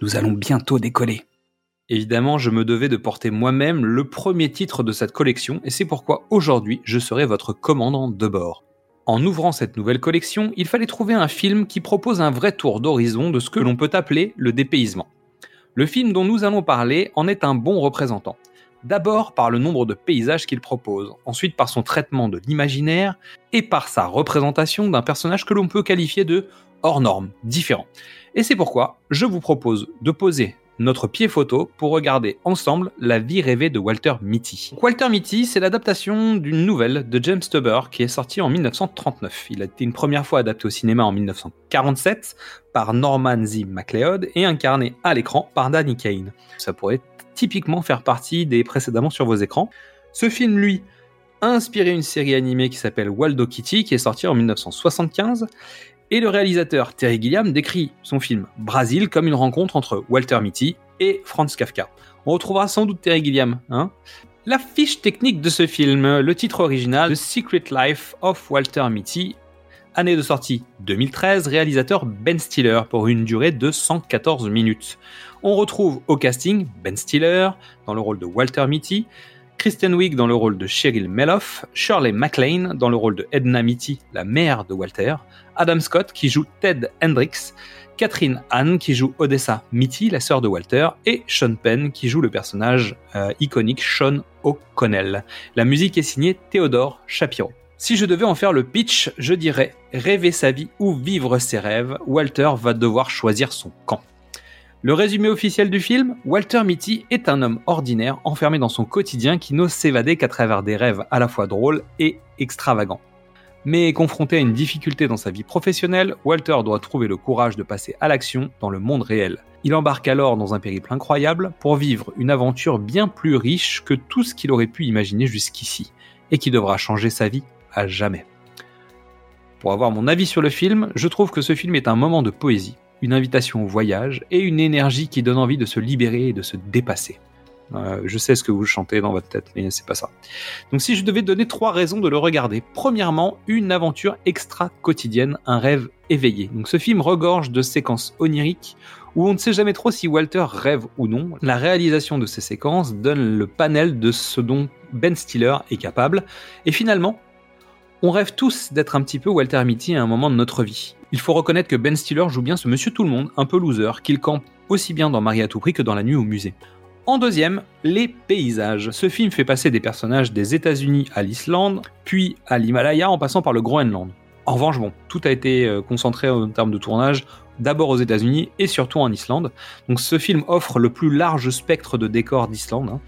nous allons bientôt décoller. Évidemment, je me devais de porter moi-même le premier titre de cette collection et c'est pourquoi aujourd'hui je serai votre commandant de bord. En ouvrant cette nouvelle collection, il fallait trouver un film qui propose un vrai tour d'horizon de ce que l'on peut appeler le dépaysement. Le film dont nous allons parler en est un bon représentant. D'abord par le nombre de paysages qu'il propose, ensuite par son traitement de l'imaginaire et par sa représentation d'un personnage que l'on peut qualifier de hors norme, différent. Et c'est pourquoi je vous propose de poser notre pied photo pour regarder ensemble la vie rêvée de Walter Mitty. Walter Mitty, c'est l'adaptation d'une nouvelle de James Tubber qui est sortie en 1939. Il a été une première fois adapté au cinéma en 1947 par Norman Z. MacLeod et incarné à l'écran par Danny Kane. Ça pourrait typiquement faire partie des précédemment sur vos écrans. Ce film, lui, a inspiré une série animée qui s'appelle Waldo Kitty qui est sortie en 1975 et le réalisateur Terry Gilliam décrit son film Brasil comme une rencontre entre Walter Mitty et Franz Kafka. On retrouvera sans doute Terry Gilliam. Hein la fiche technique de ce film, le titre original The Secret Life of Walter Mitty, année de sortie 2013, réalisateur Ben Stiller pour une durée de 114 minutes. On retrouve au casting Ben Stiller dans le rôle de Walter Mitty, Kristen Wiig dans le rôle de Cheryl Meloff, Shirley MacLaine dans le rôle de Edna Mitty, la mère de Walter, Adam Scott qui joue Ted Hendricks, Catherine Anne qui joue Odessa Mitty, la sœur de Walter, et Sean Penn qui joue le personnage euh, iconique Sean O'Connell. La musique est signée Théodore Shapiro. Si je devais en faire le pitch, je dirais rêver sa vie ou vivre ses rêves, Walter va devoir choisir son camp. Le résumé officiel du film, Walter Mitty est un homme ordinaire enfermé dans son quotidien qui n'ose s'évader qu'à travers des rêves à la fois drôles et extravagants. Mais confronté à une difficulté dans sa vie professionnelle, Walter doit trouver le courage de passer à l'action dans le monde réel. Il embarque alors dans un périple incroyable pour vivre une aventure bien plus riche que tout ce qu'il aurait pu imaginer jusqu'ici, et qui devra changer sa vie à jamais. Pour avoir mon avis sur le film, je trouve que ce film est un moment de poésie, une invitation au voyage et une énergie qui donne envie de se libérer et de se dépasser. Euh, je sais ce que vous chantez dans votre tête, mais c'est pas ça. Donc si je devais donner trois raisons de le regarder, premièrement, une aventure extra quotidienne, un rêve éveillé. Donc ce film regorge de séquences oniriques où on ne sait jamais trop si Walter rêve ou non. La réalisation de ces séquences donne le panel de ce dont Ben Stiller est capable. Et finalement, on rêve tous d'être un petit peu Walter Mitty à un moment de notre vie. Il faut reconnaître que Ben Stiller joue bien ce monsieur tout le monde, un peu loser, qu'il campe aussi bien dans Marie à tout prix que dans La nuit au musée. En deuxième, les paysages. Ce film fait passer des personnages des États-Unis à l'Islande, puis à l'Himalaya en passant par le Groenland. En revanche, bon, tout a été euh, concentré en termes de tournage d'abord aux États-Unis et surtout en Islande. Donc ce film offre le plus large spectre de décors d'Islande. Hein.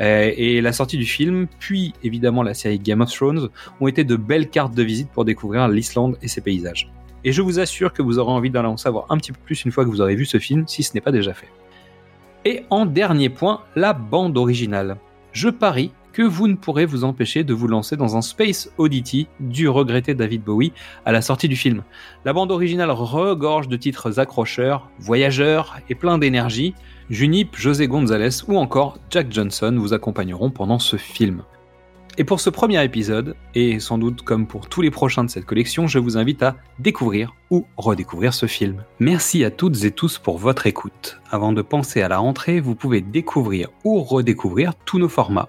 Euh, et la sortie du film, puis évidemment la série Game of Thrones, ont été de belles cartes de visite pour découvrir l'Islande et ses paysages. Et je vous assure que vous aurez envie d'en savoir un petit peu plus une fois que vous aurez vu ce film, si ce n'est pas déjà fait. Et en dernier point, la bande originale. Je parie que vous ne pourrez vous empêcher de vous lancer dans un Space Oddity du regretté David Bowie à la sortie du film. La bande originale regorge de titres accrocheurs, voyageurs et plein d'énergie. Junip, José González ou encore Jack Johnson vous accompagneront pendant ce film. Et pour ce premier épisode, et sans doute comme pour tous les prochains de cette collection, je vous invite à découvrir ou redécouvrir ce film. Merci à toutes et tous pour votre écoute. Avant de penser à la rentrée, vous pouvez découvrir ou redécouvrir tous nos formats.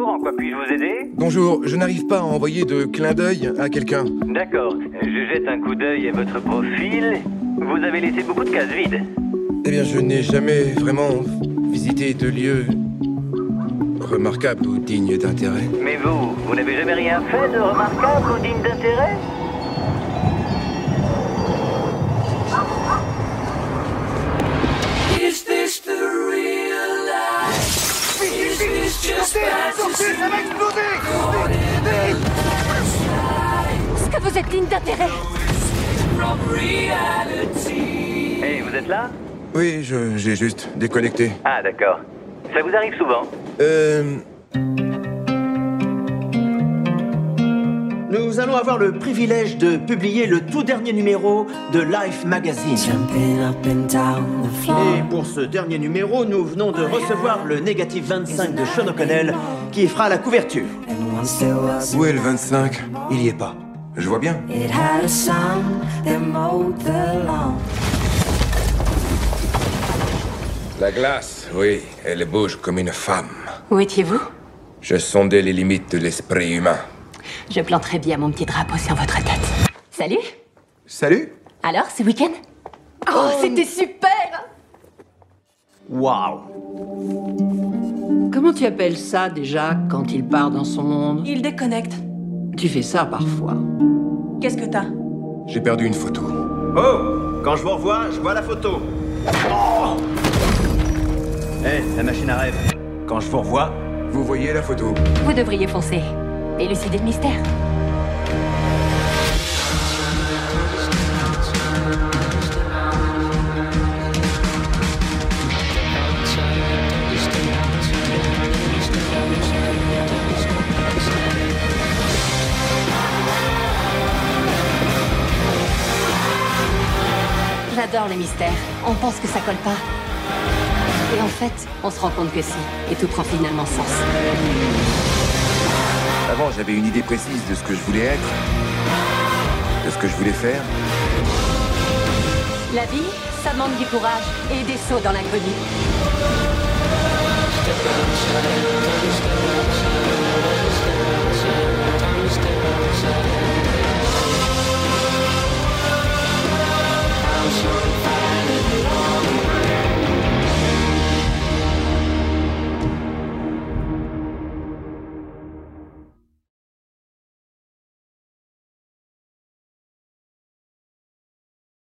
En quoi puis-je vous aider Bonjour, je n'arrive pas à envoyer de clin d'œil à quelqu'un. D'accord, je jette un coup d'œil à votre profil. Vous avez laissé beaucoup de cases vides. Eh bien, je n'ai jamais vraiment visité de lieu remarquable ou digne d'intérêt. Mais vous, vous n'avez jamais rien fait de remarquable ou digne d'intérêt this just fantasy? Est-ce que vous êtes digne d'intérêt? Reality. Hey, vous êtes là? Oui, je- j'ai juste déconnecté. Ah, d'accord. Ça vous arrive souvent? Euh... Nous allons avoir le privilège de publier le tout dernier numéro de Life Magazine. Jumping up and down the floor. Et pour ce dernier numéro, nous venons de recevoir le négatif 25 de Sean O'Connell qui fera la couverture. Où est le 25 Il y est pas. Je vois bien. it had a son that mowed the lawn. La glace, oui, elle bouge comme une femme. Où étiez-vous? Je sondais les limites de l'esprit humain. Je planterai bien mon petit drapeau sur votre tête. Salut Salut Alors, ce week-end? Oh, c'était super Waouh Comment tu appelles ça déjà quand il part dans son monde? Il déconnecte. Tu fais ça parfois. Qu'est-ce que t'as? J'ai perdu une photo. Oh Quand je vous revois, je vois la photo. Oh Eh, la machine à rêve. Quand je vous revois, Vous voyez la photo Vous devriez foncer. Élucider le mystère. J'adore les mystères. On pense que ça colle pas. Et en fait, on se rend compte que si. Et tout prend finalement sens. Avant, j'avais une idée précise de ce que je voulais être, de ce que je voulais faire. La vie, ça demande du courage et des sauts dans l'inconnu.